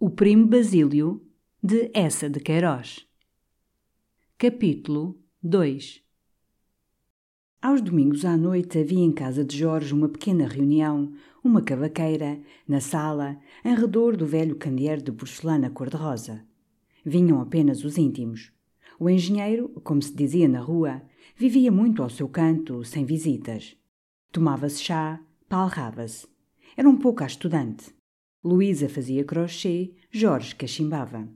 O Primo Basílio, de Essa de Queiroz. Capítulo 2 Aos domingos à noite havia em casa de Jorge uma pequena reunião, uma cavaqueira, na sala, em redor do velho candeeiro de porcelana cor-de-rosa. Vinham apenas os íntimos. O engenheiro, como se dizia na rua, vivia muito ao seu canto, sem visitas. Tomava-se chá, palrava-se. Era um pouco a estudante. Luísa fazia crochê, Jorge cachimbava.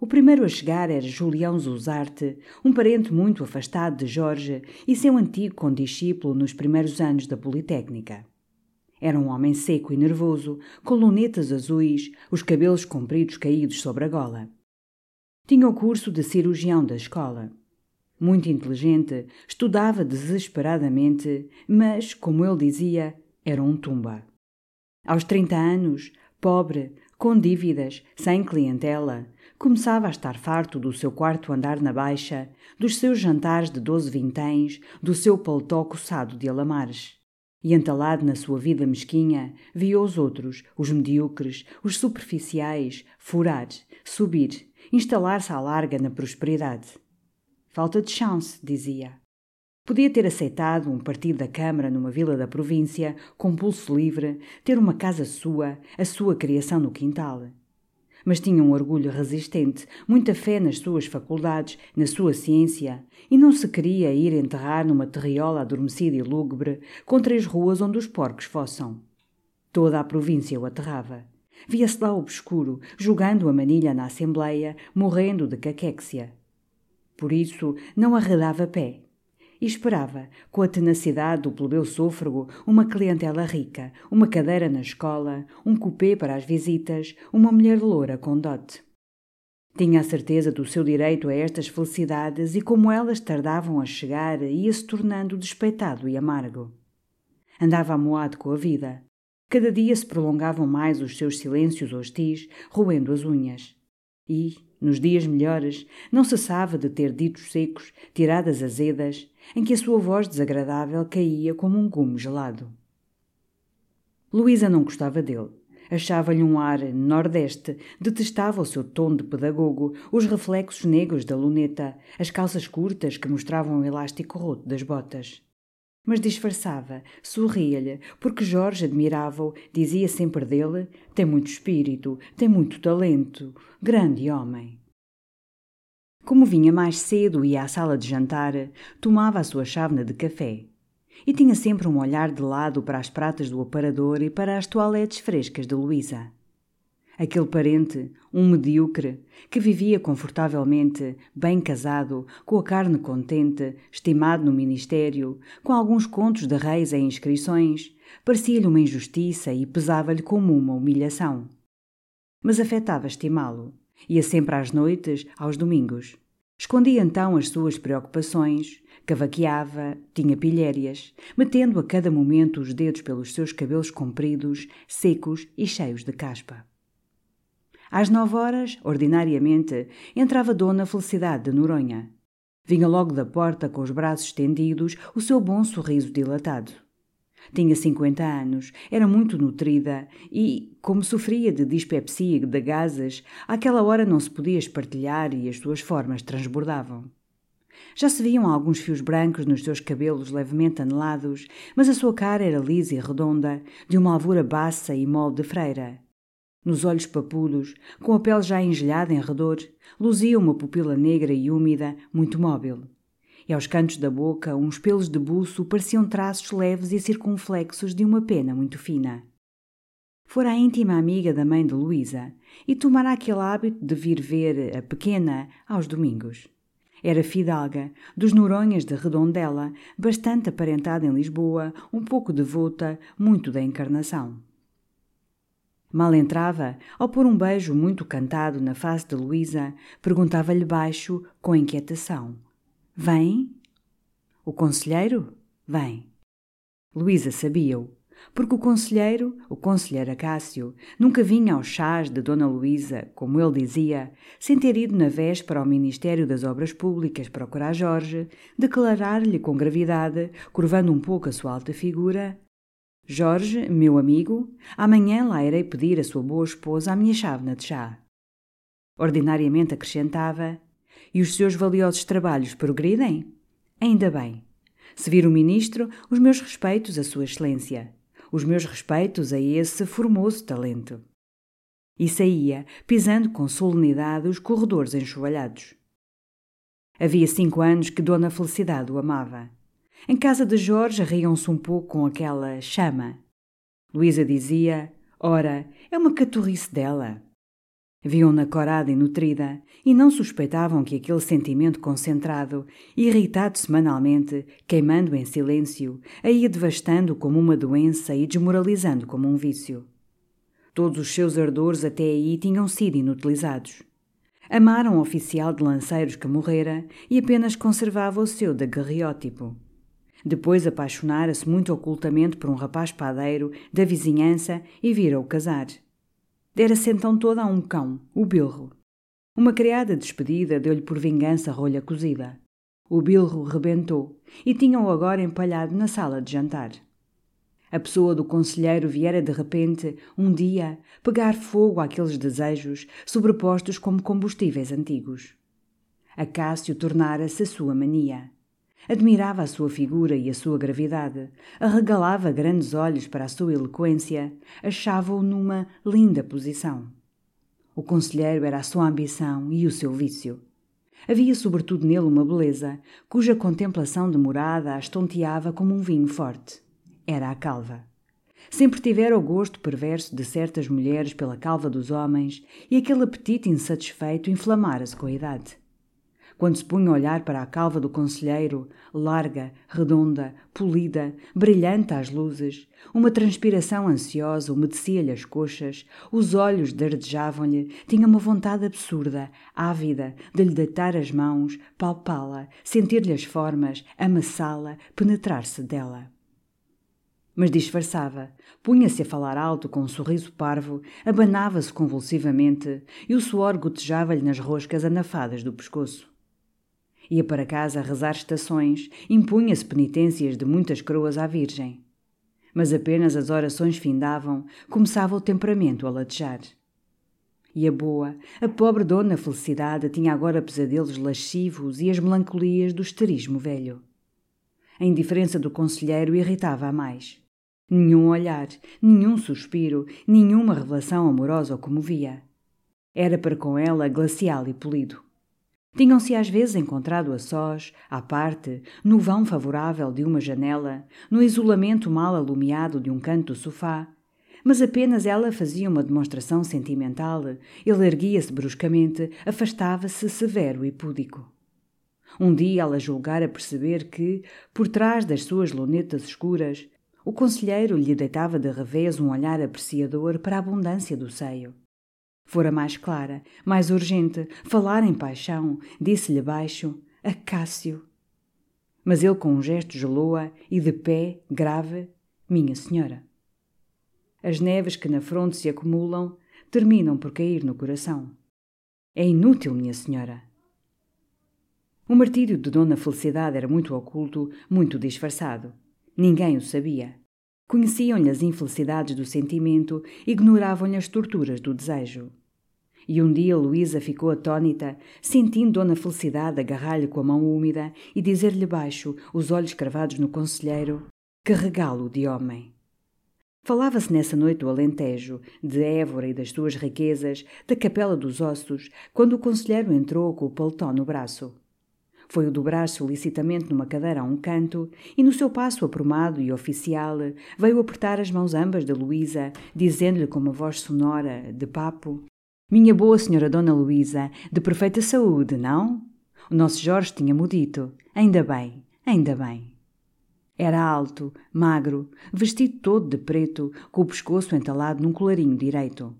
O primeiro a chegar era Julião Zuzarte, um parente muito afastado de Jorge e seu antigo condiscípulo nos primeiros anos da Politécnica. Era um homem seco e nervoso, com lunetas azuis, os cabelos compridos caídos sobre a gola. Tinha o curso de cirurgião da escola. Muito inteligente, estudava desesperadamente, mas, como ele dizia, era um tumba. Aos 30 anos, pobre, com dívidas, sem clientela, começava a estar farto do seu quarto andar na baixa, dos seus jantares de doze vinténs, do seu paletó coçado de alamares. E entalado na sua vida mesquinha, via os outros, os medíocres, os superficiais, furar, subir, instalar-se à larga na prosperidade. Falta de chance, dizia. Podia ter aceitado um partido da Câmara numa vila da província, com pulso livre, ter uma casa sua, a sua criação no quintal. Mas tinha um orgulho resistente, muita fé nas suas faculdades, na sua ciência, e não se queria ir enterrar numa terriola adormecida e lúgubre, com três ruas onde os porcos fossam. Toda a província o aterrava. Via-se lá obscuro, jogando a manilha na Assembleia, morrendo de caquéxia. Por isso, não arredava pé e esperava, com a tenacidade do plebeu sôfrego, uma clientela rica, uma cadeira na escola, um cupê para as visitas, uma mulher loura com dote. Tinha a certeza do seu direito a estas felicidades e como elas tardavam a chegar, ia-se tornando despeitado e amargo. Andava amoado com a vida. Cada dia se prolongavam mais os seus silêncios hostis, roendo as unhas. E, nos dias melhores, não cessava de ter ditos secos, tiradas azedas, em que a sua voz desagradável caía como um gume gelado. Luísa não gostava dele. Achava-lhe um ar nordeste, detestava o seu tom de pedagogo, os reflexos negros da luneta, as calças curtas que mostravam o elástico roto das botas. Mas disfarçava, sorria-lhe, porque Jorge admirava-o, dizia sempre dele: tem muito espírito, tem muito talento, grande homem. Como vinha mais cedo e à sala de jantar, tomava a sua chávena de café. E tinha sempre um olhar de lado para as pratas do aparador e para as toaletes frescas de Luísa. Aquele parente, um medíocre, que vivia confortavelmente, bem casado, com a carne contente, estimado no ministério, com alguns contos de reis em inscrições, parecia-lhe uma injustiça e pesava-lhe como uma humilhação. Mas afetava estimá-lo Ia sempre às noites, aos domingos. Escondia então as suas preocupações, cavaqueava, tinha pilhérias, metendo a cada momento os dedos pelos seus cabelos compridos, secos e cheios de caspa. Às nove horas, ordinariamente, entrava Dona Felicidade de Noronha. Vinha logo da porta com os braços estendidos, o seu bom sorriso dilatado. Tinha 50 anos, era muito nutrida e, como sofria de dispepsia e de gases, àquela hora não se podia espartilhar e as suas formas transbordavam. Já se viam alguns fios brancos nos seus cabelos levemente anelados, mas a sua cara era lisa e redonda, de uma alvura baça e mole de freira. Nos olhos papudos, com a pele já engelhada em redor, luzia uma pupila negra e úmida, muito móvel e aos cantos da boca uns pelos de buço pareciam traços leves e circunflexos de uma pena muito fina. Fora a íntima amiga da mãe de Luísa e tomara aquele hábito de vir ver a pequena aos domingos. Era fidalga, dos Noronhas de Redondela, bastante aparentada em Lisboa, um pouco devota, muito da encarnação. Mal entrava, ao pôr um beijo muito cantado na face de Luísa, perguntava-lhe baixo, com inquietação: Vem? O conselheiro? Vem. Luísa sabia-o, porque o conselheiro, o conselheiro Acácio, nunca vinha aos chás de Dona Luísa, como ele dizia, sem ter ido na véspera ao Ministério das Obras Públicas procurar Jorge, declarar-lhe com gravidade, curvando um pouco a sua alta figura: Jorge, meu amigo, amanhã lá irei pedir a sua boa esposa a minha chávena de chá. Ordinariamente acrescentava: E os seus valiosos trabalhos progridem? Ainda bem. Se vir o ministro, os meus respeitos à Sua Excelência os meus respeitos a esse formoso talento. E saía, pisando com solenidade os corredores enxovalhados. Havia cinco anos que Dona Felicidade o amava. Em casa de Jorge riam-se um pouco com aquela chama. Luísa dizia: Ora, é uma caturrice dela. Viam-na corada e nutrida e não suspeitavam que aquele sentimento concentrado, irritado semanalmente, queimando em silêncio, a ia devastando como uma doença e desmoralizando como um vício. Todos os seus ardores até aí tinham sido inutilizados. Amaram um oficial de lanceiros que morrera e apenas conservava o seu daguerreótipo. Depois apaixonara-se muito ocultamente por um rapaz padeiro da vizinhança e vira-o casar. Dera-se então toda a um cão, o bilro. Uma criada despedida deu-lhe por vingança rolha cozida. O bilro rebentou e tinham-o agora empalhado na sala de jantar. A pessoa do conselheiro viera de repente, um dia, pegar fogo àqueles desejos sobrepostos como combustíveis antigos. Acácio tornara-se a sua mania. Admirava a sua figura e a sua gravidade, arregalava grandes olhos para a sua eloquência, achava-o numa linda posição. O conselheiro era a sua ambição e o seu vício. Havia sobretudo nele uma beleza, cuja contemplação demorada a estonteava como um vinho forte. Era a calva. Sempre tivera o gosto perverso de certas mulheres pela calva dos homens e aquele apetite insatisfeito inflamara-se com a idade. Quando se punha a olhar para a calva do conselheiro, larga, redonda, polida, brilhante às luzes, uma transpiração ansiosa umedecia-lhe as coxas, os olhos dardejavam-lhe, tinha uma vontade absurda, ávida, de lhe deitar as mãos, palpá-la, sentir-lhe as formas, amassá-la, penetrar-se dela mas disfarçava. Punha-se a falar alto com um sorriso parvo, abanava-se convulsivamente e o suor gotejava-lhe nas roscas anafadas do pescoço. Ia para casa a rezar estações, impunha-se penitências de muitas coroas à Virgem. Mas apenas as orações findavam, começava o temperamento a latejar. E a boa, a pobre dona Felicidade tinha agora pesadelos lascivos e as melancolias do esterismo velho. A indiferença do conselheiro irritava-a mais. Nenhum olhar, nenhum suspiro, nenhuma revelação amorosa o comovia. Era para com ela glacial e polido. Tinham-se às vezes encontrado a sós, à parte, no vão favorável de uma janela, no isolamento mal alumiado de um canto do sofá, mas apenas ela fazia uma demonstração sentimental, ele erguia-se bruscamente, afastava-se severo e púdico. Um dia ela julgara perceber que, por trás das suas lunetas escuras, o conselheiro lhe deitava de revés um olhar apreciador para a abundância do seio. Fora mais clara, mais urgente, falar em paixão, disse-lhe baixo: Acácio. Mas ele com um gesto gelou-a e de pé, grave: Minha senhora. As neves que na fronte se acumulam terminam por cair no coração. É inútil, minha senhora. O martírio de Dona Felicidade era muito oculto, muito disfarçado. Ninguém o sabia. Conheciam-lhe as infelicidades do sentimento, ignoravam-lhe as torturas do desejo. E um dia Luísa ficou atônita, sentindo Dona Felicidade agarrar-lhe com a mão úmida e dizer-lhe baixo, os olhos cravados no conselheiro, que regalo de homem. Falava-se nessa noite do Alentejo, de Évora e das suas riquezas, da Capela dos Ossos, quando o conselheiro entrou com o paletó no braço. Foi o dobrar solicitamente numa cadeira a um canto e, no seu passo aprumado e oficial, veio apertar as mãos ambas de Luísa, dizendo-lhe com uma voz sonora, de papo: Minha boa senhora Dona Luísa, de perfeita saúde, não? O nosso Jorge tinha-mo dito. Ainda bem, ainda bem. Era alto, magro, vestido todo de preto, com o pescoço entalado num colarinho direito.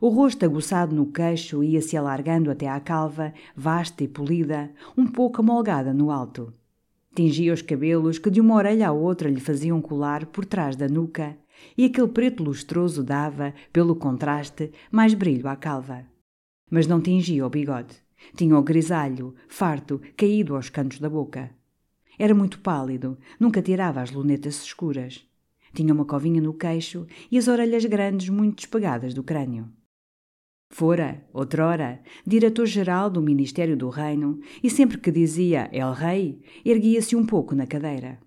O rosto aguçado no queixo ia-se alargando até à calva, vasta e polida, um pouco amolgada no alto. Tingia os cabelos que de uma orelha à outra lhe faziam colar por trás da nuca, e aquele preto lustroso dava, pelo contraste, mais brilho à calva. Mas não tingia o bigode. Tinha o grisalho, farto, caído aos cantos da boca. Era muito pálido, nunca tirava as lunetas escuras. Tinha uma covinha no queixo e as orelhas grandes muito despegadas do crânio. Fora, outrora, diretor-geral do Ministério do Reino e sempre que dizia El Rei, erguia-se um pouco na cadeira.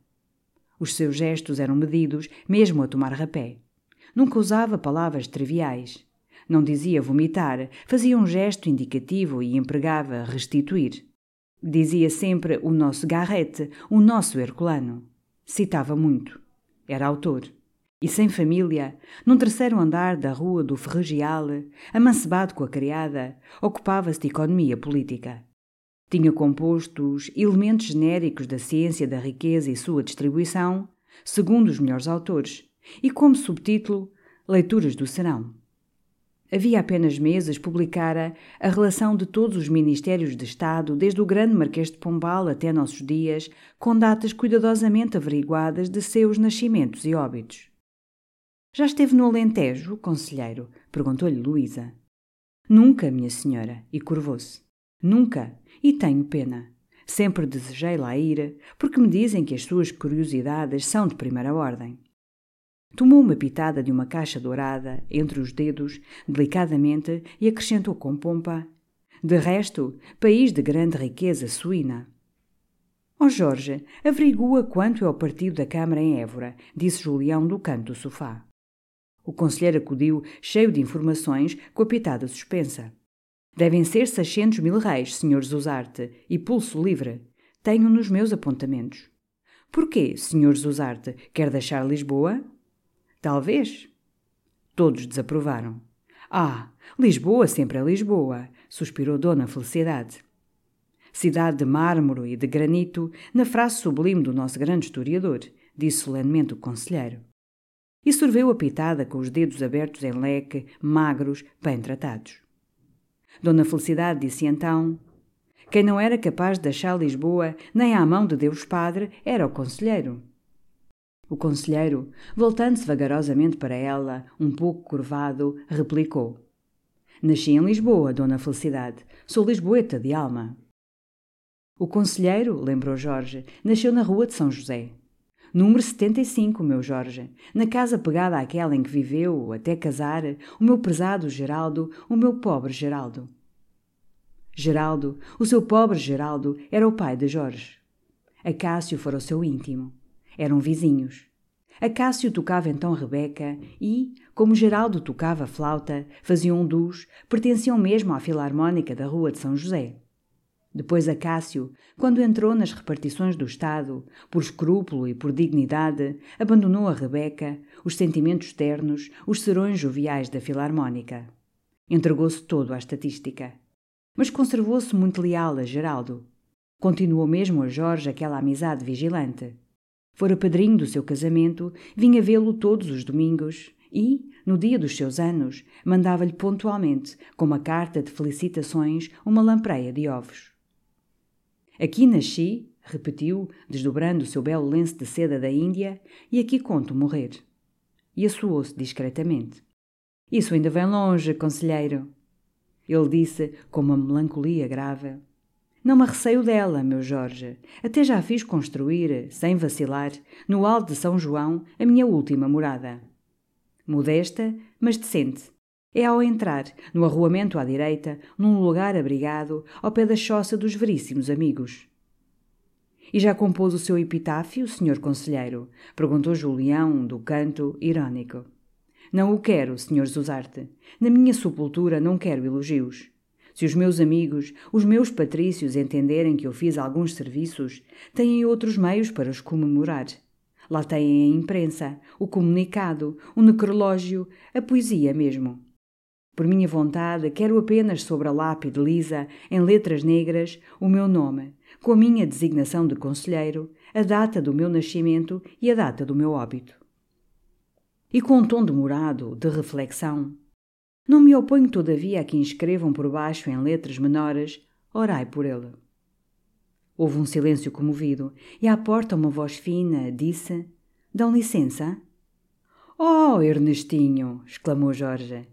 Os seus gestos eram medidos, mesmo a tomar rapé. Nunca usava palavras triviais. Não dizia vomitar, fazia um gesto indicativo e empregava restituir. Dizia sempre o nosso garrete, o nosso herculano. Citava muito. Era autor e sem família, num terceiro andar da rua do Ferregial, amancebado com a criada, ocupava-se de economia política. Tinha composto os elementos genéricos da ciência da riqueza e sua distribuição, segundo os melhores autores, e como subtítulo Leituras do Serão. Havia apenas meses publicara a relação de todos os ministérios de Estado, desde o grande Marquês de Pombal até nossos dias, com datas cuidadosamente averiguadas de seus nascimentos e óbitos. Já esteve no Alentejo, conselheiro? perguntou-lhe Luísa. Nunca, minha senhora, e curvou-se. Nunca, e tenho pena. Sempre desejei lá ir, porque me dizem que as suas curiosidades são de primeira ordem. Tomou uma pitada de uma caixa dourada entre os dedos, delicadamente, e acrescentou com pompa: De resto, país de grande riqueza suína. Ó oh Jorge, averigua quanto é o partido da Câmara em Évora, disse Julião do canto do sofá. O conselheiro acudiu, cheio de informações, com a pitada suspensa. Devem ser seiscentos mil reis, Sr. Zuzarte, e pulso livre. Tenho nos meus apontamentos. Porquê, Sr. Zuzarte, quer deixar Lisboa? Talvez. Todos desaprovaram. Ah, Lisboa sempre é Lisboa, suspirou Dona Felicidade. Cidade de mármore e de granito, na frase sublime do nosso grande historiador, disse solenemente o conselheiro e sorveu a pitada com os dedos abertos em leque, magros, bem tratados. Dona Felicidade disse então: Quem não era capaz de achar Lisboa nem à mão de Deus Padre era o conselheiro. O conselheiro, voltando-se vagarosamente para ela, um pouco curvado, replicou: Nasci em Lisboa, Dona Felicidade. Sou lisboeta de alma. O conselheiro, lembrou Jorge, nasceu na rua de São José. Número 75, meu Jorge. Na casa pegada àquela em que viveu, até casar, o meu prezado Geraldo, o meu pobre Geraldo. Geraldo, o seu pobre Geraldo, era o pai de Jorge. Acácio fora o seu íntimo. Eram vizinhos. Acácio tocava então Rebeca e, como Geraldo tocava flauta, faziam um dos, pertenciam mesmo à Filarmónica da Rua de São José. Depois Acácio, quando entrou nas repartições do Estado, por escrúpulo e por dignidade, abandonou a Rebeca, os sentimentos ternos, os serões joviais da Filarmónica. Entregou-se todo à estatística. Mas conservou-se muito leal a Geraldo. Continuou mesmo a Jorge aquela amizade vigilante. Fora padrinho do seu casamento, vinha vê-lo todos os domingos e, no dia dos seus anos, mandava-lhe pontualmente, com uma carta de felicitações, uma lampreia de ovos. Aqui nasci, repetiu, desdobrando o seu belo lenço de seda da Índia, e aqui conto morrer. E assoou-se discretamente. Isso ainda vem longe, conselheiro. Ele disse com uma melancolia grave. Não me receio dela, meu Jorge. Até já fiz construir, sem vacilar, no alto de São João, a minha última morada. Modesta, mas decente. É ao entrar, no arruamento à direita, num lugar abrigado, ao pé da choça dos veríssimos amigos. E já compôs o seu epitáfio, senhor conselheiro? perguntou Julião, do canto, irônico. Não o quero, senhor Zuzarte. Na minha sepultura não quero elogios. Se os meus amigos, os meus patrícios entenderem que eu fiz alguns serviços, têm outros meios para os comemorar. Lá têm a imprensa, o comunicado, o necrológio, a poesia mesmo. Por minha vontade, quero apenas sobre a lápide lisa, em letras negras, o meu nome, com a minha designação de conselheiro, a data do meu nascimento e a data do meu óbito. E com um tom demorado, de reflexão, não me oponho, todavia, a que inscrevam por baixo em letras menores: Orai por ele. Houve um silêncio comovido e à porta uma voz fina disse: Dão licença? Oh, Ernestinho! exclamou Jorge.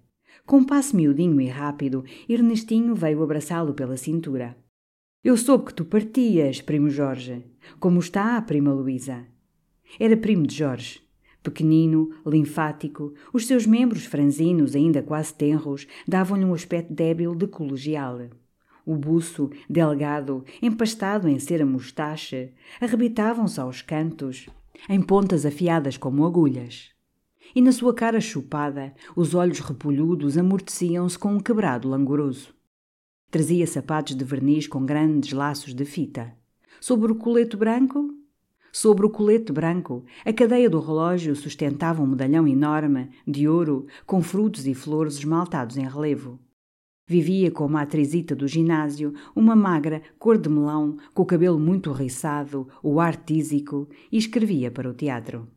Com passo miudinho e rápido, Ernestinho veio abraçá-lo pela cintura. Eu soube que tu partias, primo Jorge. Como está a prima Luísa? Era primo de Jorge. Pequenino, linfático, os seus membros franzinos, ainda quase tenros, davam-lhe um aspecto débil de colegial. O buço, delgado, empastado em cera mostache, arrebitavam-se aos cantos, em pontas afiadas como agulhas. E na sua cara chupada, os olhos repolhudos amorteciam-se com um quebrado langoroso. Trazia sapatos de verniz com grandes laços de fita. Sobre o colete branco, Sobre o colete branco, a cadeia do relógio sustentava um medalhão enorme, de ouro, com frutos e flores esmaltados em relevo. Vivia como a atrizita do ginásio, uma magra, cor de melão, com o cabelo muito riçado, o ar tísico, e escrevia para o teatro.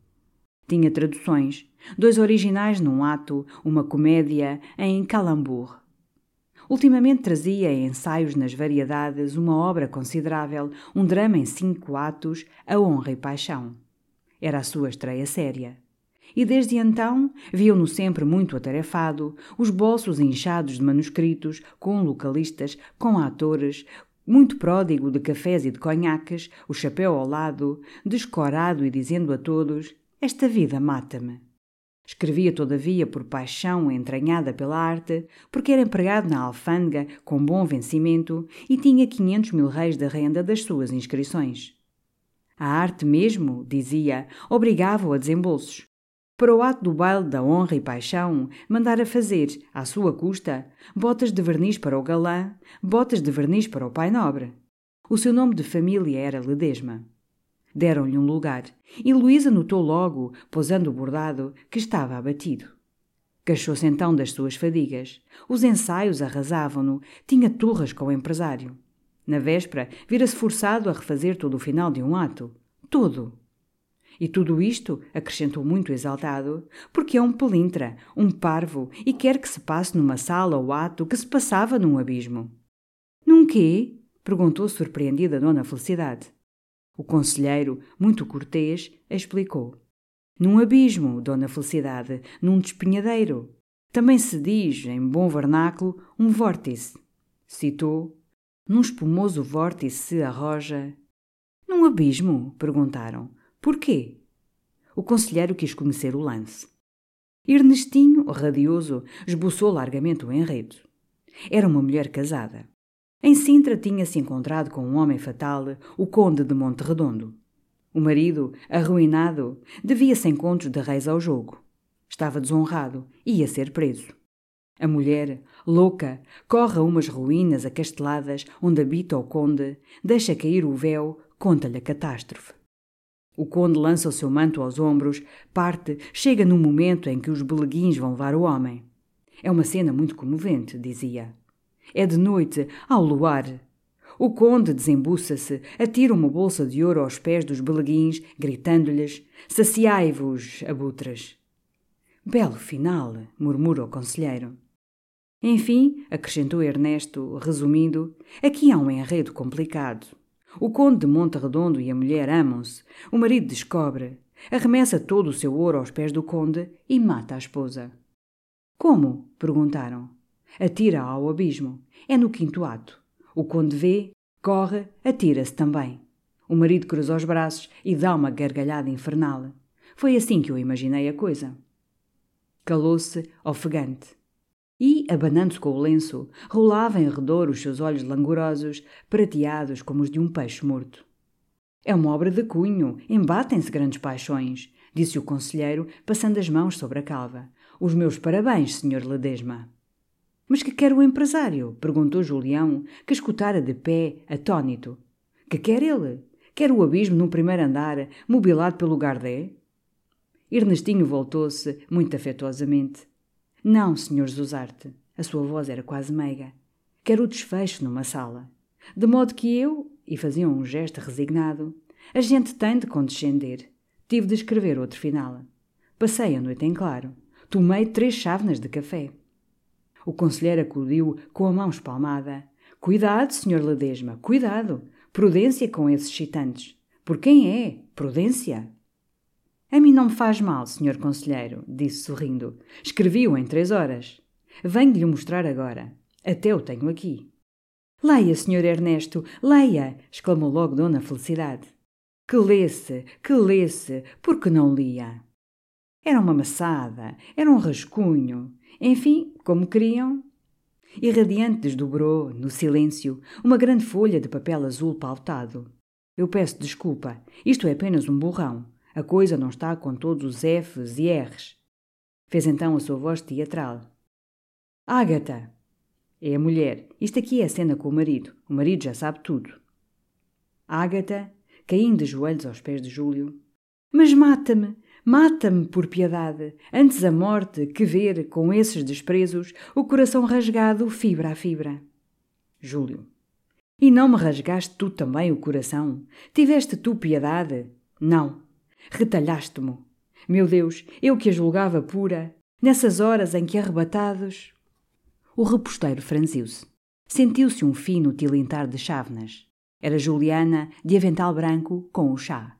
Tinha traduções, dois originais num ato, uma comédia em calambour. Ultimamente trazia ensaios nas variedades uma obra considerável, um drama em cinco atos, A Honra e Paixão. Era a sua estreia séria. E desde então viam-no sempre muito atarefado, os bolsos inchados de manuscritos, com localistas, com atores, muito pródigo de cafés e de conhaques, o chapéu ao lado, descorado e dizendo a todos: Esta vida mata-me. Escrevia, todavia, por paixão entranhada pela arte, porque era empregado na alfândega com bom vencimento e tinha quinhentos mil reis de renda das suas inscrições. A arte mesmo, dizia, obrigava-o a desembolsos. Para o ato do baile da honra e paixão, mandara fazer, à sua custa, botas de verniz para o galã, botas de verniz para o pai nobre. O seu nome de família era Ledesma. Deram-lhe um lugar, e Luísa notou logo, posando o bordado, que estava abatido. Queixou-se então das suas fadigas. Os ensaios arrasavam-no, tinha turras com o empresário. Na véspera, vira-se forçado a refazer todo o final de um ato. Todo. E tudo isto, acrescentou muito exaltado, porque é um pelintra, um parvo, e quer que se passe numa sala ou ato que se passava num abismo. Num quê? perguntou surpreendida Dona Felicidade. O conselheiro, muito cortês, explicou. Num abismo, Dona Felicidade, num despenhadeiro. Também se diz, em bom vernáculo, um vórtice. Citou. Num espumoso vórtice se arroja. Num abismo? perguntaram. Porquê? O conselheiro quis conhecer o lance. Ernestinho, radioso, esboçou largamente o enredo. Era uma mulher casada. Em Sintra tinha-se encontrado com um homem fatal, o conde de Monte Redondo. O marido, arruinado, devia-se encontros de reis ao jogo. Estava desonrado e ia ser preso. A mulher, louca, corre a umas ruínas acasteladas onde habita o conde, deixa cair o véu, conta-lhe a catástrofe. O conde lança o seu manto aos ombros, parte, chega no momento em que os beleguins vão levar o homem. É uma cena muito comovente, dizia. É de noite, ao luar. O conde desembuça-se, atira uma bolsa de ouro aos pés dos beleguins, gritando-lhes: Saciai-vos, abutras. Belo final, murmura o conselheiro. Enfim, acrescentou Ernesto, resumindo, aqui há um enredo complicado. O conde de Monte Redondo e a mulher amam-se. O marido descobre, arremessa todo o seu ouro aos pés do conde e mata a esposa. Como? perguntaram atira ao abismo. É no quinto ato. O conde vê, corre, atira-se também. O marido cruza os braços e dá uma gargalhada infernal. Foi assim que eu imaginei a coisa. Calou-se, ofegante. E, abanando-se com o lenço, rolava em redor os seus olhos langorosos, prateados como os de um peixe morto. É uma obra de cunho, embatem-se grandes paixões, disse o conselheiro, passando as mãos sobre a calva. Os meus parabéns, senhor Ledesma. Mas que quer o empresário? perguntou Julião, que escutara de pé, atônito. Que quer ele? Quer o abismo num primeiro andar, mobilado pelo Gardé? Ernestinho voltou-se, muito afetuosamente. Não, senhor Zuzarte. A sua voz era quase meiga. Quero o desfecho numa sala. De modo que eu, e faziam um gesto resignado, a gente tem de condescender. Tive de escrever outro final. Passei a noite em claro. Tomei três chávenas de café. O conselheiro acudiu com a mão espalmada. Cuidado, senhor Ledesma, cuidado. Prudência com esses chitantes. Por quem é? Prudência? A mim não me faz mal, senhor conselheiro, disse sorrindo. Escrevi-o em três horas. Venho-lhe mostrar agora. Até o tenho aqui. Leia, senhor Ernesto, leia! exclamou logo Dona Felicidade. Que lesse, que lesse, porque não lia? Era uma maçada, era um rascunho. Enfim, como queriam. Irradiante desdobrou, no silêncio, uma grande folha de papel azul pautado. Eu peço desculpa, isto é apenas um borrão. A coisa não está com todos os Fs e Rs. Fez então a sua voz teatral. Ágata! É a mulher. Isto aqui é a cena com o marido. O marido já sabe tudo. Ágata, caindo de joelhos aos pés de Júlio. Mas mata-me! Mata-me por piedade, antes a morte que ver, com esses desprezos, o coração rasgado fibra a fibra. Júlio. E não me rasgaste tu também o coração? Tiveste tu piedade? Não. Retalhaste-mo. Meu Deus, eu que a julgava pura, nessas horas em que arrebatados. O reposteiro franziu-se. Sentiu-se um fino tilintar de chávenas. Era Juliana, de avental branco, com o chá.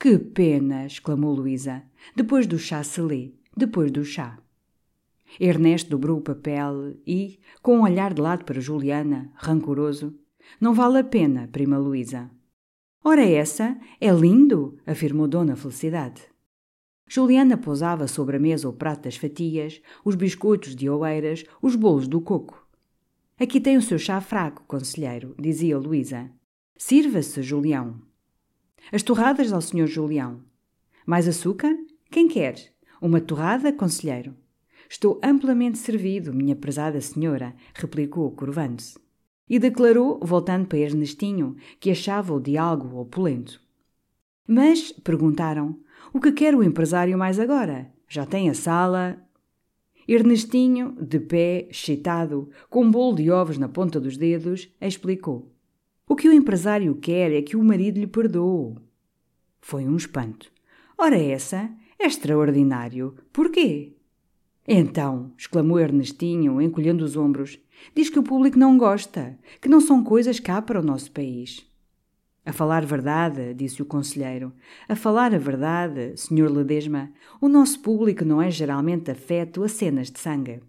Que pena! exclamou Luísa. Depois do chá se lê, depois do chá. Ernesto dobrou o papel e, com um olhar de lado para Juliana, rancoroso, não vale a pena, prima Luísa. Ora essa, é lindo, afirmou Dona Felicidade. Juliana pousava sobre a mesa o prato das fatias, os biscoitos de oeiras, os bolos do coco. Aqui tem o seu chá fraco, conselheiro, dizia Luísa. Sirva-se, Julião. As torradas ao Sr. Julião. Mais açúcar? Quem quer? Uma torrada, conselheiro? Estou amplamente servido, minha prezada senhora, replicou, curvando-se. E declarou, voltando para Ernestinho, que achava o diálogo opulento. Mas, perguntaram, o que quer o empresário mais agora? Já tem a sala. Ernestinho, de pé, excitado, com um bolo de ovos na ponta dos dedos, explicou. O que o empresário quer é que o marido lhe perdoe. Foi um espanto. Ora, essa é extraordinário. Porquê? Então, exclamou Ernestinho, encolhendo os ombros, diz que o público não gosta, que não são coisas cá para o nosso país. A falar verdade, disse o conselheiro, a falar a verdade, senhor Ledesma, o nosso público não é geralmente afeto a cenas de sangue.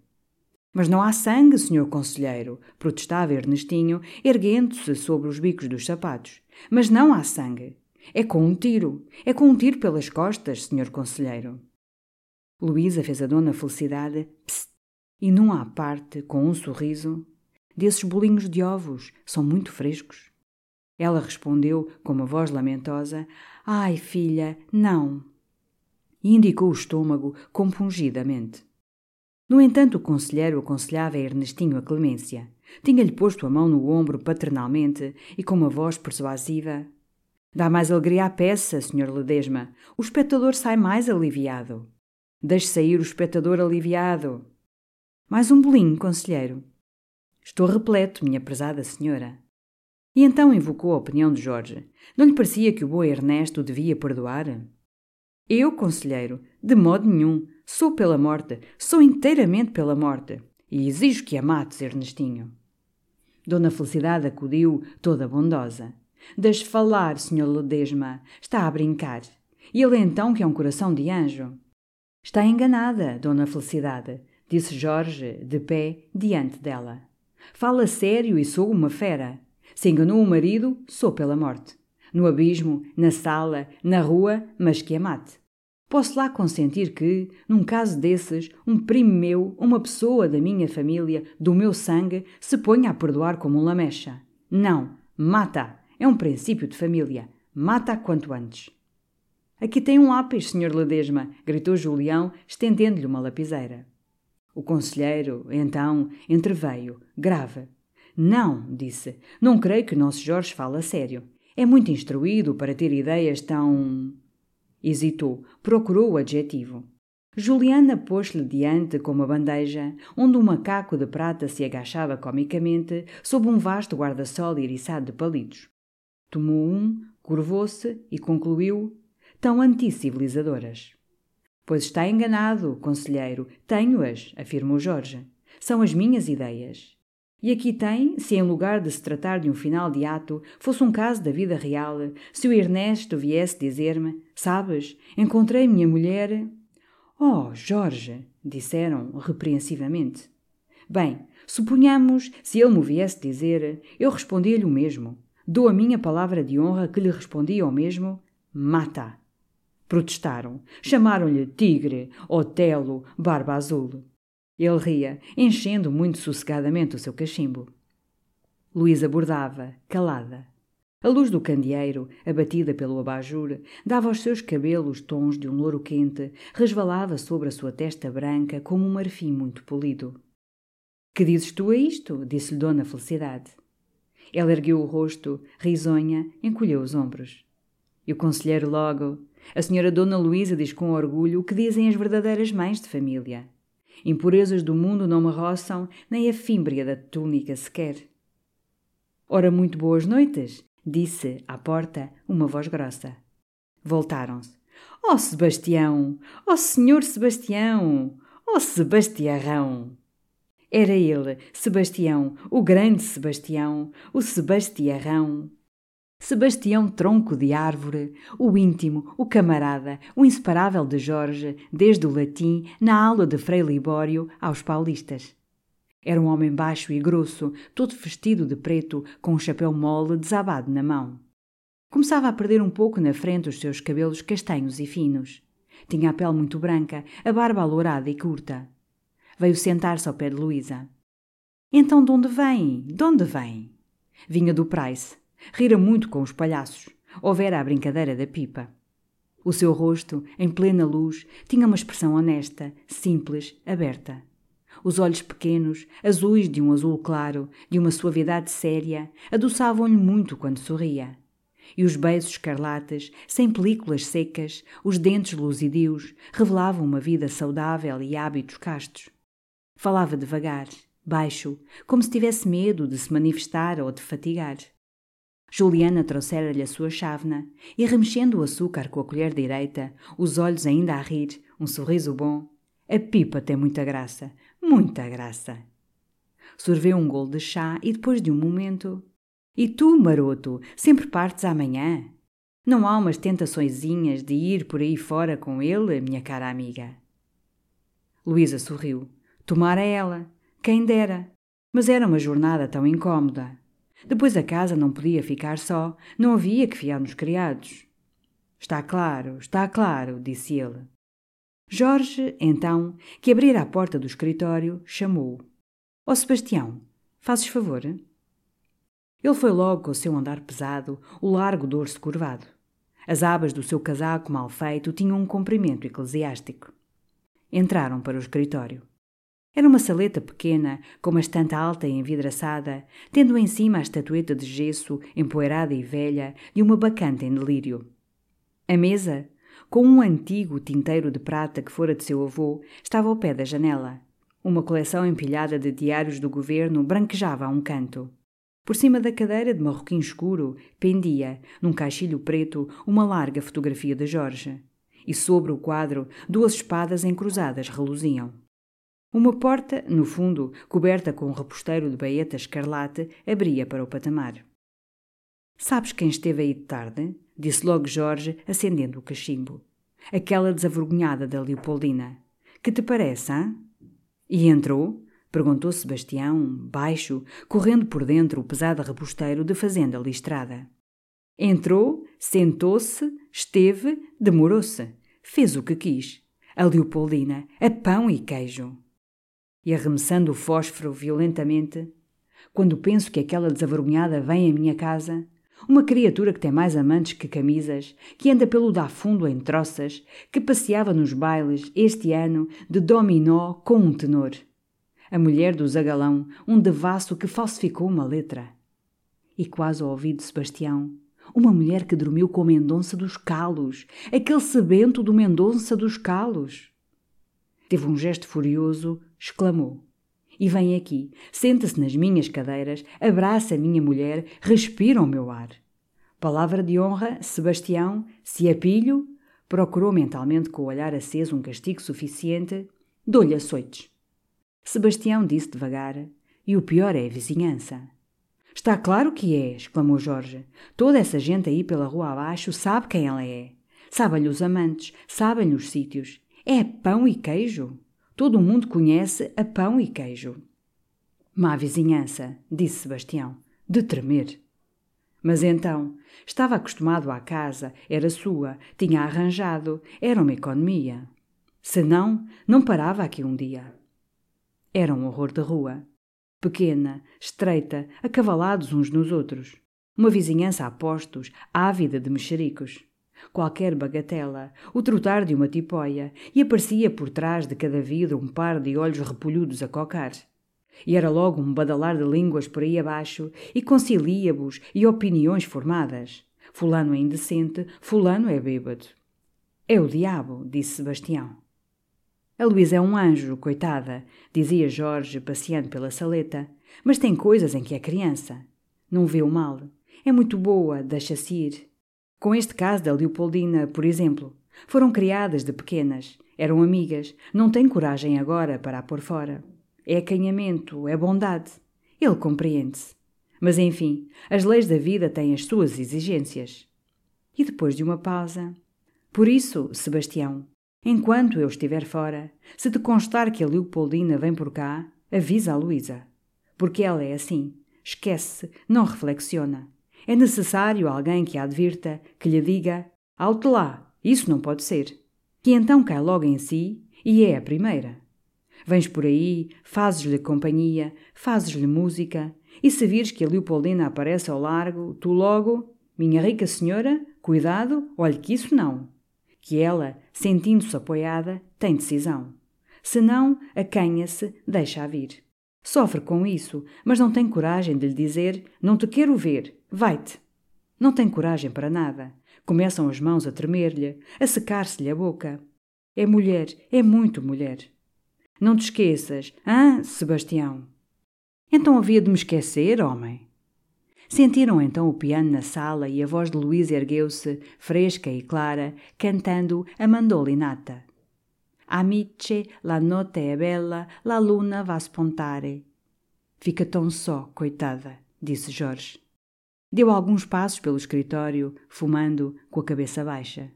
Mas não há sangue, senhor conselheiro, protestava Ernestinho, erguendo-se sobre os bicos dos sapatos. Mas não há sangue. É com um tiro. É com um tiro pelas costas, senhor conselheiro. Luísa fez a dona Felicidade psst, e num à parte, com um sorriso, desses bolinhos de ovos, são muito frescos. Ela respondeu com uma voz lamentosa: Ai, filha, não. E indicou o estômago compungidamente. No entanto, o conselheiro aconselhava a Ernestinho a clemência. Tinha-lhe posto a mão no ombro paternalmente e com uma voz persuasiva. Dá mais alegria à peça, Sr. Ledesma. O espectador sai mais aliviado. Deixe sair o espectador aliviado. Mais um bolinho, conselheiro. Estou repleto, minha prezada senhora. E então invocou a opinião de Jorge. Não lhe parecia que o bom Ernesto devia perdoar? Eu, conselheiro, de modo nenhum. Sou pela morte, sou inteiramente pela morte. E exijo que a mates, Ernestinho. Dona Felicidade acudiu, toda bondosa. Deixe falar, senhor Ledesma. Está a brincar. E ele então que é um coração de anjo. Está enganada, Dona Felicidade, disse Jorge, de pé, diante dela. Fala sério e sou uma fera. Se enganou o marido, sou pela morte. No abismo, na sala, na rua, mas que a mate. Posso lá consentir que, num caso desses, um primo meu, uma pessoa da minha família, do meu sangue, se ponha a perdoar como um lamecha. Não, mata! É um princípio de família. Mata quanto antes. Aqui tem um lápis, Sr. Ledesma, gritou Julião, estendendo-lhe uma lapiseira. O conselheiro, então, entreveio, grave. Não, disse, não creio que nosso Jorge fale a sério. É muito instruído para ter ideias tão. Hesitou, procurou o adjetivo. Juliana pôs-lhe diante com uma bandeja, onde um macaco de prata se agachava comicamente sob um vasto guarda-sol iriçado de palitos. Tomou um, curvou-se e concluiu: tão anticivilizadoras. Pois está enganado, conselheiro. Tenho-as, afirmou Jorge. São as minhas ideias. E aqui tem, se em lugar de se tratar de um final de ato, fosse um caso da vida real, se o Ernesto viesse dizer-me: Sabes, encontrei minha mulher. Oh, Jorge, disseram repreensivamente. Bem, suponhamos, se ele me viesse dizer, eu respondia-lhe o mesmo. Dou a minha palavra de honra que lhe respondia o mesmo: Mata. Protestaram. Chamaram-lhe tigre, Otelo, barba azul. Ele ria, enchendo muito sossegadamente o seu cachimbo. Luísa bordava, calada. A luz do candeeiro, abatida pelo abajur, dava aos seus cabelos tons de um louro quente, resvalava sobre a sua testa branca como um marfim muito polido. Que dizes tu a isto? disse-lhe Dona Felicidade. Ela ergueu o rosto, risonha, encolheu os ombros. E o conselheiro logo. A senhora Dona Luísa diz com orgulho o que dizem as verdadeiras mães de família. Impurezas do mundo não me roçam, nem a fímbria da túnica sequer. Ora, muito boas noites, disse, à porta, uma voz grossa. Voltaram-se. Oh, Sebastião! Oh, senhor Sebastião! Oh, Sebastiarrão! Era ele, Sebastião, o grande Sebastião, o Sebastiarrão. Sebastião Tronco de Árvore, o íntimo, o camarada, o inseparável de Jorge, desde o latim, na aula de Frei Libório, aos paulistas. Era um homem baixo e grosso, todo vestido de preto, com um chapéu mole desabado na mão. Começava a perder um pouco na frente os seus cabelos castanhos e finos. Tinha a pele muito branca, a barba alourada e curta. Veio sentar-se ao pé de Luísa. Então de onde vem? De onde vem? Vinha do Price Rira muito com os palhaços. Houvera a brincadeira da pipa. O seu rosto, em plena luz, tinha uma expressão honesta, simples, aberta. Os olhos pequenos, azuis de um azul claro, de uma suavidade séria, adoçavam-lhe muito quando sorria. E os beijos escarlates, sem películas secas, os dentes luzidios, revelavam uma vida saudável e hábitos castos. Falava devagar, baixo, como se tivesse medo de se manifestar ou de fatigar. Juliana trouxera-lhe a sua chávena e, remexendo o açúcar com a colher direita, os olhos ainda a rir, um sorriso bom, a pipa tem muita graça, muita graça. Sorveu um golo de chá e depois de um momento. E tu, maroto, sempre partes amanhã? Não há umas tentaçõezinhas de ir por aí fora com ele, minha cara amiga? Luísa sorriu. Tomara ela. Quem dera. Mas era uma jornada tão incômoda. Depois a casa não podia ficar só, não havia que fiar nos criados. Está claro, está claro, disse ele. Jorge, então, que abrira a porta do escritório, chamou. Ó oh, Sebastião, fazes favor? Ele foi logo com o seu andar pesado, o largo dorso curvado. As abas do seu casaco mal feito tinham um comprimento eclesiástico. Entraram para o escritório. Era uma saleta pequena, com uma estante alta e envidraçada, tendo em cima a estatueta de gesso, empoeirada e velha, de uma bacante em delírio. A mesa, com um antigo tinteiro de prata que fora de seu avô, estava ao pé da janela. Uma coleção empilhada de diários do governo branquejava a um canto. Por cima da cadeira de marroquim escuro pendia, num caixilho preto, uma larga fotografia de Jorge. E sobre o quadro, duas espadas encruzadas reluziam. Uma porta, no fundo, coberta com um reposteiro de baeta escarlate, abria para o patamar. Sabes quem esteve aí de tarde? Disse logo Jorge, acendendo o cachimbo. Aquela desavergonhada da Leopoldina. Que te parece, hã? E entrou? Perguntou Sebastião, baixo, correndo por dentro o pesado reposteiro de fazenda listrada. Entrou, sentou-se, esteve, demorou-se. Fez o que quis. A Leopoldina, a pão e queijo e arremessando o fósforo violentamente, quando penso que aquela desavergonhada vem à minha casa, uma criatura que tem mais amantes que camisas, que anda pelo da fundo em troças, que passeava nos bailes este ano de dominó com um tenor. A mulher do zagalão, um devasso que falsificou uma letra. E quase ao ouvido de Sebastião, uma mulher que dormiu com Mendonça dos Calos, aquele sebento do Mendonça dos Calos. Teve um gesto furioso, exclamou. E vem aqui, senta-se nas minhas cadeiras, abraça a minha mulher, respira o meu ar. Palavra de honra, Sebastião, se é pilho, procurou mentalmente com o olhar aceso um castigo suficiente, dou-lhe açoites. Sebastião disse devagar, e o pior é a vizinhança. Está claro que é, exclamou Jorge. Toda essa gente aí pela rua abaixo sabe quem ela é. Sabem-lhe os amantes, sabem-lhe os sítios. É pão e queijo. Todo o mundo conhece a pão e queijo. Má vizinhança, disse Sebastião, de tremer. Mas então, estava acostumado à casa, era sua, tinha arranjado, era uma economia. Se não, não parava aqui um dia. Era um horror de rua. Pequena, estreita, acavalados uns nos outros. Uma vizinhança a postos, ávida de mexericos. Qualquer bagatela, o trotar de uma tipóia, e aparecia por trás de cada vidro um par de olhos repolhudos a cocar. E era logo um badalar de línguas por aí abaixo, e conciliábulos e opiniões formadas. Fulano é indecente, fulano é bêbado. É o diabo, disse Sebastião. A Luísa é um anjo, coitada, dizia Jorge, passeando pela saleta, mas tem coisas em que é criança. Não vê o mal. É muito boa, deixa-se ir. Com este caso da Leopoldina, por exemplo, foram criadas de pequenas, eram amigas, não tem coragem agora para a pôr fora. É acanhamento, é bondade. Ele compreende-se. Mas enfim, as leis da vida têm as suas exigências. E depois de uma pausa. Por isso, Sebastião, enquanto eu estiver fora, se te constar que a Leopoldina vem por cá, avisa a Luísa. Porque ela é assim. Esquece, não reflexiona. É necessário alguém que a advirta, que lhe diga: Alto lá, isso não pode ser. Que então cai logo em si e é a primeira. Vens por aí, fazes-lhe companhia, fazes-lhe música, e se vires que a Leopoldina aparece ao largo, tu logo, minha rica senhora, cuidado, olhe que isso não. Que ela, sentindo-se apoiada, tem decisão. Se não, acanha-se, deixa-a vir. Sofre com isso, mas não tem coragem de lhe dizer: Não te quero ver, vai-te. Não tem coragem para nada. Começam as mãos a tremer-lhe, a secar-se-lhe a boca. É mulher, é muito mulher. Não te esqueças, ah, Sebastião. Então havia de me esquecer, homem. Sentiram então o piano na sala e a voz de Luísa ergueu-se, fresca e clara, cantando a mandolinata. Amice, la notte è bella, la luna va spontare. Fica tão só, coitada, disse Jorge. Deu alguns passos pelo escritório, fumando, com a cabeça baixa.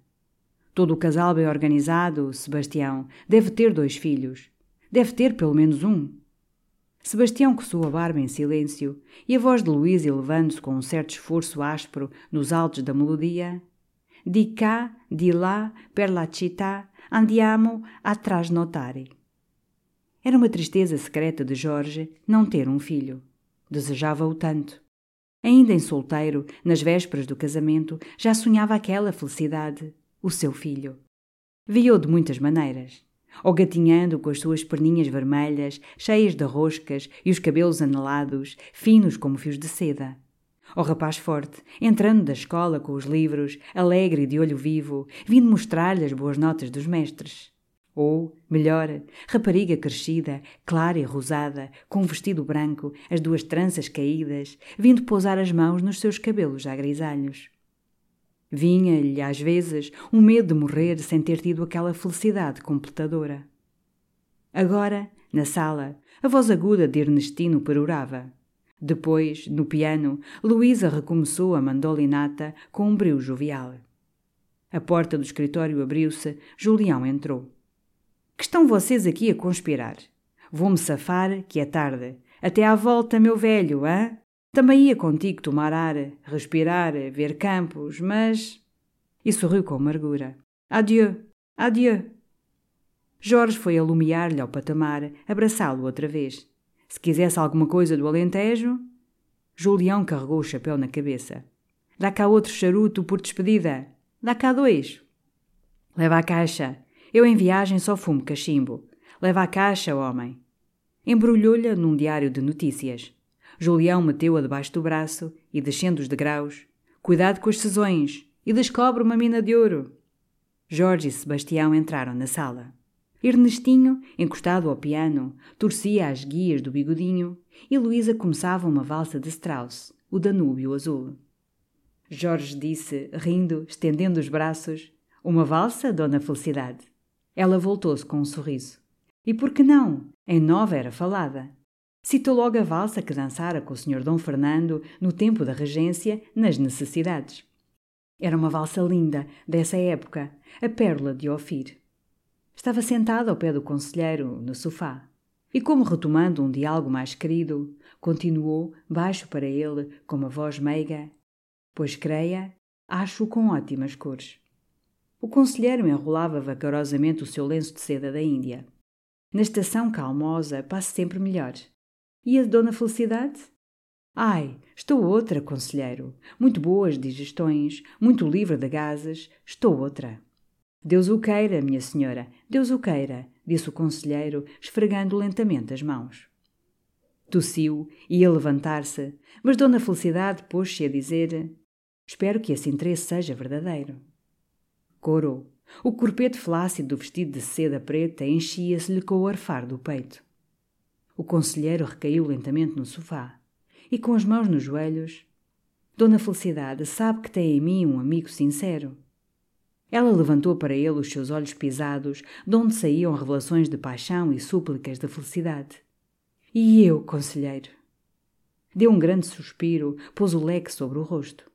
Todo o casal bem organizado, Sebastião, deve ter dois filhos. Deve ter pelo menos um. Sebastião coçou a barba em silêncio e a voz de Luísa elevando-se com um certo esforço áspero nos altos da melodia. Di cá, di lá, per la città, andiamo a trasnotare. Era uma tristeza secreta de Jorge não ter um filho. Desejava-o tanto. Ainda em solteiro, nas vésperas do casamento, já sonhava aquela felicidade, o seu filho. Via-o de muitas maneiras ou gatinhando com as suas perninhas vermelhas, cheias de roscas e os cabelos anelados, finos como fios de seda. O rapaz forte, entrando da escola com os livros, alegre e de olho vivo, vindo mostrar-lhe as boas notas dos mestres. Ou, melhor, rapariga crescida, clara e rosada, com um vestido branco, as duas tranças caídas, vindo pousar as mãos nos seus cabelos já grisalhos. Vinha-lhe, às vezes, um medo de morrer sem ter tido aquela felicidade completadora. Agora, na sala, a voz aguda de Ernestino perorava. Depois, no piano, Luísa recomeçou a mandolinata com um brilho jovial. A porta do escritório abriu-se, Julião entrou. Que estão vocês aqui a conspirar? Vou-me safar, que é tarde. Até à volta, meu velho, hã? Também ia contigo tomar ar, respirar, ver campos, mas. E sorriu com amargura. Adieu, adieu. Jorge foi alumiar-lhe ao patamar, abraçá-lo outra vez. Se quisesse alguma coisa do Alentejo. Julião carregou o chapéu na cabeça. Dá cá outro charuto por despedida. Dá cá dois. Leva a caixa. Eu em viagem só fumo cachimbo. Leva a caixa, homem. Embrulhou-lhe num diário de notícias. Julião meteu-a debaixo do braço e, descendo os degraus, cuidado com as sezões e descobre uma mina de ouro. Jorge e Sebastião entraram na sala. Ernestinho, encostado ao piano, torcia as guias do bigodinho e Luísa começava uma valsa de Strauss, o Danúbio Azul. Jorge disse, rindo, estendendo os braços. Uma valsa, Dona Felicidade? Ela voltou-se com um sorriso. E por que não? Em nova era falada. Citou logo a valsa que dançara com o Sr. Dom Fernando no tempo da regência, nas necessidades. Era uma valsa linda, dessa época, a pérola de Ofir. Estava sentada ao pé do conselheiro, no sofá. E como retomando um diálogo mais querido, continuou, baixo para ele, com uma voz meiga: Pois creia, acho com ótimas cores. O conselheiro enrolava vagarosamente o seu lenço de seda da Índia. Na estação calmosa passe sempre melhor. E a Dona Felicidade? Ai, estou outra, conselheiro. Muito boas digestões, muito livre de gases, estou outra. Deus o queira, minha senhora, Deus o queira, disse o conselheiro, esfregando lentamente as mãos. Tossiu, ia levantar-se, mas Dona Felicidade pôs-se a dizer: Espero que esse interesse seja verdadeiro. Corou. O corpete flácido do vestido de seda preta enchia-se-lhe com o arfar do peito. O conselheiro recaiu lentamente no sofá e, com as mãos nos joelhos, Dona Felicidade sabe que tem em mim um amigo sincero. Ela levantou para ele os seus olhos pisados, de onde saíam revelações de paixão e súplicas de felicidade. E eu, conselheiro? Deu um grande suspiro, pôs o leque sobre o rosto.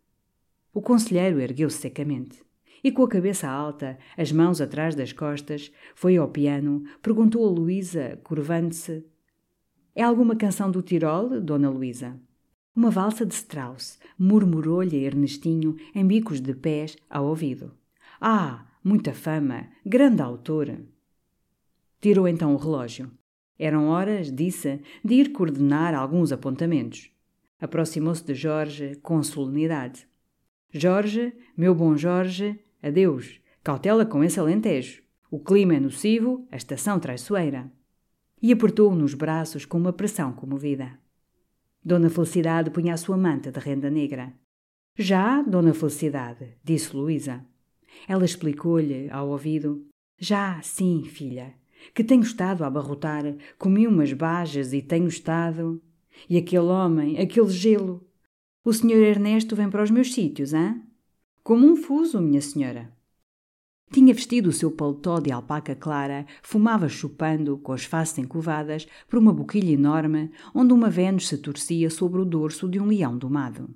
O conselheiro ergueu-se secamente e, com a cabeça alta, as mãos atrás das costas, foi ao piano, perguntou a Luísa, curvando-se: É alguma canção do Tirol, Dona Luísa? Uma valsa de Strauss, murmurou-lhe Ernestinho, em bicos de pés, ao ouvido. Ah, muita fama, grande autor. Tirou então o relógio. Eram horas, disse, de ir coordenar alguns apontamentos. Aproximou-se de Jorge com solenidade. Jorge, meu bom Jorge, adeus, cautela com esse alentejo. O clima é nocivo, a estação traiçoeira. E apertou-o nos braços com uma pressão comovida. Dona Felicidade punha a sua manta de renda negra. Já, Dona Felicidade, disse Luísa. Ela explicou-lhe, ao ouvido: Já, sim, filha, que tenho estado a abarrotar, comi umas bajas e tenho estado. E aquele homem, aquele gelo. O senhor Ernesto vem para os meus sítios, hã? Como um fuso, minha senhora. Tinha vestido o seu paletó de alpaca clara, fumava chupando, com as faces encovadas, por uma boquilha enorme, onde uma Vênus se torcia sobre o dorso de um leão domado.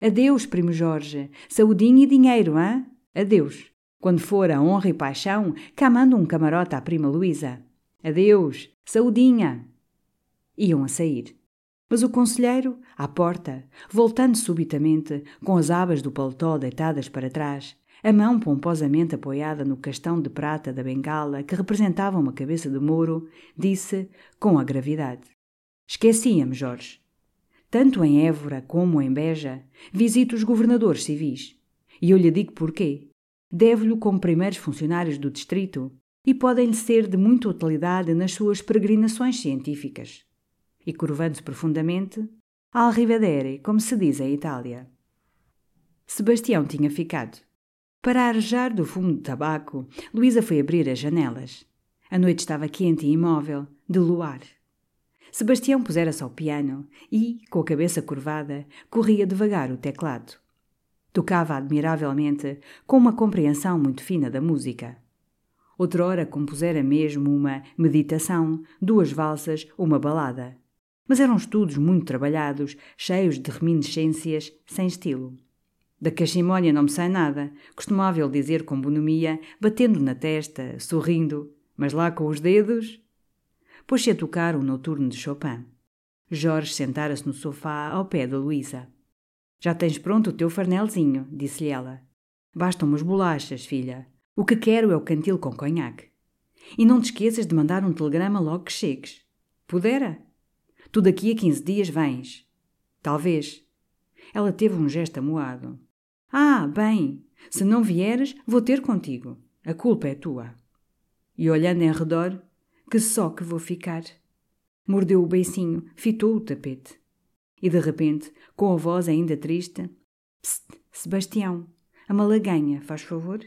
Adeus, primo Jorge, saudinho e dinheiro, hã? Adeus. Quando for a honra e paixão, cá mando um camarote à prima Luísa. Adeus, saudinha. Iam a sair. Mas o conselheiro, à porta, voltando subitamente, com as abas do paletó deitadas para trás, a mão pomposamente apoiada no castão de prata da bengala que representava uma cabeça de mouro, disse, com a gravidade: Esquecia-me, Jorge. Tanto em Évora como em Beja, visito os governadores civis. E eu lhe digo porquê. Devo-lhe como primeiros funcionários do distrito e podem-lhe ser de muita utilidade nas suas peregrinações científicas. E curvando-se profundamente, al rivedere, como se diz em Itália. Sebastião tinha ficado. Para arejar do fumo de tabaco, Luísa foi abrir as janelas. A noite estava quente e imóvel, de luar. Sebastião pusera-se ao piano e, com a cabeça curvada, corria devagar o teclado. Tocava admiravelmente, com uma compreensão muito fina da música. Outrora compusera mesmo uma meditação, duas valsas, uma balada. Mas eram estudos muito trabalhados, cheios de reminiscências, sem estilo. Da cachimónia não me sai nada, costumava ele dizer com bonomia, batendo na testa, sorrindo, mas lá com os dedos. Pôs-se a tocar um noturno de Chopin. Jorge sentara-se no sofá ao pé da Luísa. Já tens pronto o teu farnelzinho, disse-lhe ela. Bastam umas bolachas, filha. O que quero é o cantil com conhaque. E não te esqueças de mandar um telegrama logo que chegues. Pudera? Tu daqui a quinze dias vens. Talvez. Ela teve um gesto amuado. Ah, bem, se não vieres, vou ter contigo. A culpa é tua. E olhando em redor, que só que vou ficar. Mordeu o beicinho, fitou o tapete. E de repente, com a voz ainda triste: Psst, Sebastião, a malaganha, faz favor?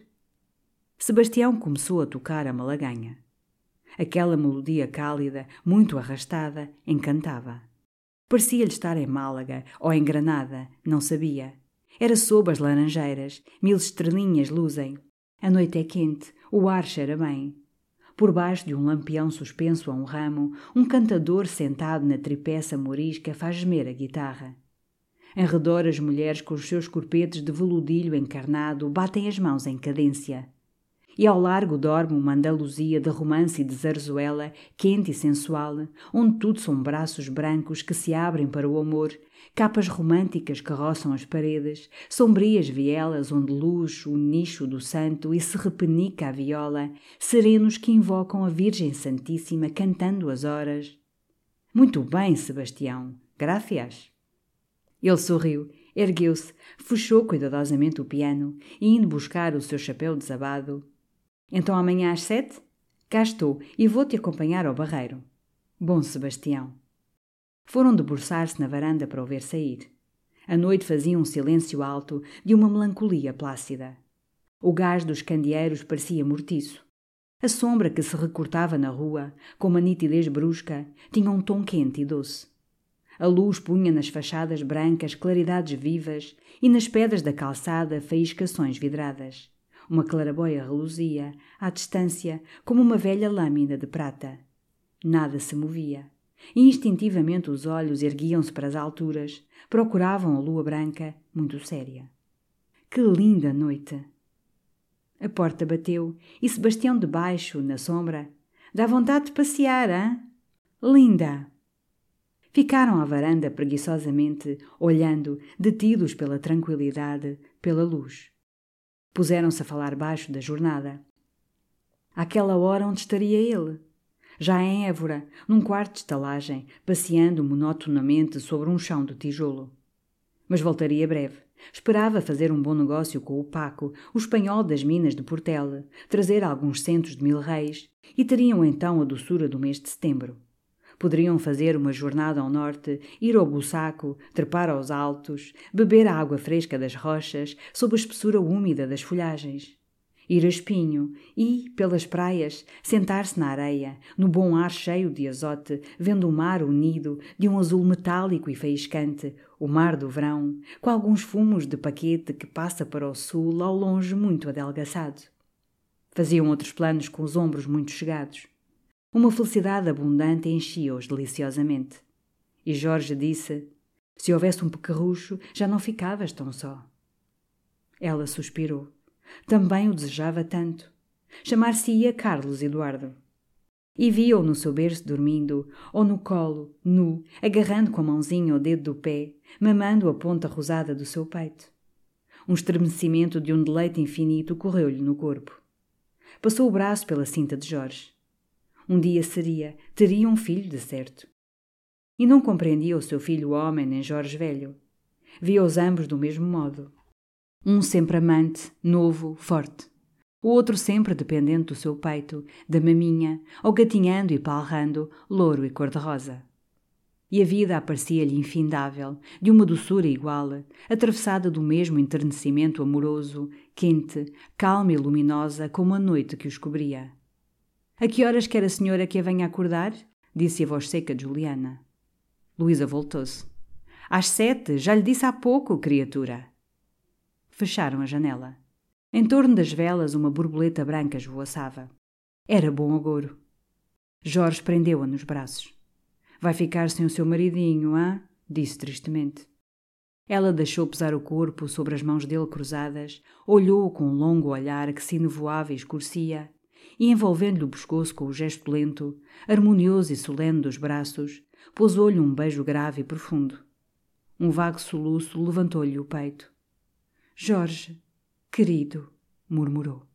Sebastião começou a tocar a malaganha. Aquela melodia cálida, muito arrastada, encantava. Parecia-lhe estar em Málaga ou em Granada, não sabia. Era sob as laranjeiras, mil estrelinhas luzem. A noite é quente, o ar cheira bem. Por baixo de um lampião suspenso a um ramo, um cantador sentado na tripeça morisca faz gemer a guitarra. Em redor, as mulheres com os seus corpetes de veludilho encarnado batem as mãos em cadência. E ao largo dorme uma Andaluzia de romance e de zarzuela, quente e sensual, onde tudo são braços brancos que se abrem para o amor, capas românticas que roçam as paredes, sombrias vielas onde luz o nicho do santo e se repenica a viola, serenos que invocam a Virgem Santíssima cantando as horas. Muito bem, Sebastião. Gracias. Ele sorriu, ergueu-se, fechou cuidadosamente o piano e, indo buscar o seu chapéu desabado, então amanhã às sete? Cá estou e vou-te acompanhar ao barreiro. Bom Sebastião. Foram debruçar-se na varanda para o ver sair. A noite fazia um silêncio alto de uma melancolia plácida. O gás dos candeeiros parecia mortiço. A sombra que se recortava na rua, com uma nitidez brusca, tinha um tom quente e doce. A luz punha nas fachadas brancas claridades vivas e nas pedras da calçada faiscações vidradas. Uma clarabóia reluzia, à distância, como uma velha lâmina de prata. Nada se movia. Instintivamente os olhos erguiam-se para as alturas, procuravam a lua branca, muito séria. Que linda noite! A porta bateu e Sebastião debaixo, na sombra. Dá vontade de passear, hã? Linda! Ficaram à varanda preguiçosamente, olhando, detidos pela tranquilidade, pela luz. Puseram-se a falar baixo da jornada. Àquela hora onde estaria ele? Já em Évora, num quarto de estalagem, passeando monotonamente sobre um chão de tijolo. Mas voltaria breve. Esperava fazer um bom negócio com o Paco, o espanhol das minas de Portela, trazer alguns centos de mil reis, e teriam então a doçura do mês de setembro. Poderiam fazer uma jornada ao norte, ir ao Bussaco, trepar aos altos, beber a água fresca das rochas, sob a espessura úmida das folhagens. Ir a Espinho e, pelas praias, sentar-se na areia, no bom ar cheio de azote, vendo o mar unido, de um azul metálico e faiscante, o mar do verão, com alguns fumos de paquete que passa para o sul, ao longe muito adelgaçado. Faziam outros planos com os ombros muito chegados. Uma felicidade abundante enchia-os deliciosamente. E Jorge disse: Se houvesse um pequerrucho, já não ficavas tão só. Ela suspirou. Também o desejava tanto. Chamar-se-ia Carlos Eduardo. E via-o no seu berço dormindo, ou no colo, nu, agarrando com a mãozinha o dedo do pé, mamando a ponta rosada do seu peito. Um estremecimento de um deleite infinito correu-lhe no corpo. Passou o braço pela cinta de Jorge. Um dia seria, teria um filho de certo. E não compreendia o seu filho homem nem Jorge velho. Via-os ambos do mesmo modo. Um sempre amante, novo, forte. O outro sempre dependente do seu peito, da maminha, ou gatinhando e palrando, louro e cor-de-rosa. E a vida aparecia-lhe infindável, de uma doçura igual, atravessada do mesmo enternecimento amoroso, quente, calma e luminosa como a noite que os cobria. A que horas quer a senhora que a venha acordar? Disse a voz seca de Juliana. Luísa voltou-se. Às sete, já lhe disse há pouco, criatura. Fecharam a janela. Em torno das velas, uma borboleta branca esvoaçava. Era bom agouro. Jorge prendeu-a nos braços. Vai ficar sem o seu maridinho, hã? Disse tristemente. Ela deixou pesar o corpo sobre as mãos dele cruzadas, olhou-o com um longo olhar que se nevoava e escurecia, e envolvendo-lhe o pescoço com o gesto lento, harmonioso e solene dos braços, pousou-lhe um beijo grave e profundo. Um vago soluço levantou-lhe o peito. Jorge, querido, murmurou.